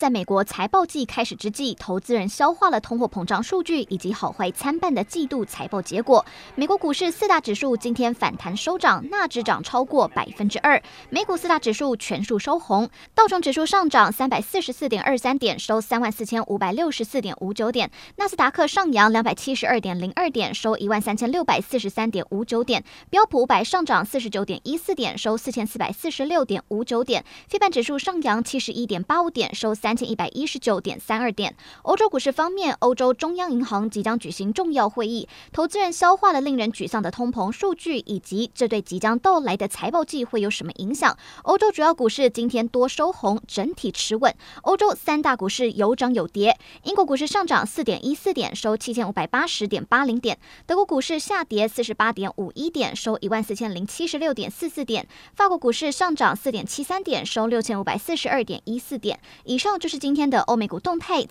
在美国财报季开始之际，投资人消化了通货膨胀数据以及好坏参半的季度财报结果。美国股市四大指数今天反弹收涨，纳指涨超过百分之二。美股四大指数全数收红，道琼指数上涨三百四十四点二三点，收三万四千五百六十四点五九点；纳斯达克上扬两百七十二点零二点，收一万三千六百四十三点五九点；标普五百上涨四十九点一四点，收四千四百四十六点五九点；非半指数上扬七十一点八五点，收三。三千一百一十九点三二点。欧洲股市方面，欧洲中央银行即将举行重要会议，投资人消化了令人沮丧的通膨数据，以及这对即将到来的财报季会有什么影响？欧洲主要股市今天多收红，整体持稳。欧洲三大股市有涨有跌，英国股市上涨四点一四点，收七千五百八十点八零点；德国股市下跌四十八点五一点，收一万四千零七十六点四四点；法国股市上涨四点七三点，收六千五百四十二点一四点。以上。就是今天的欧美股动态。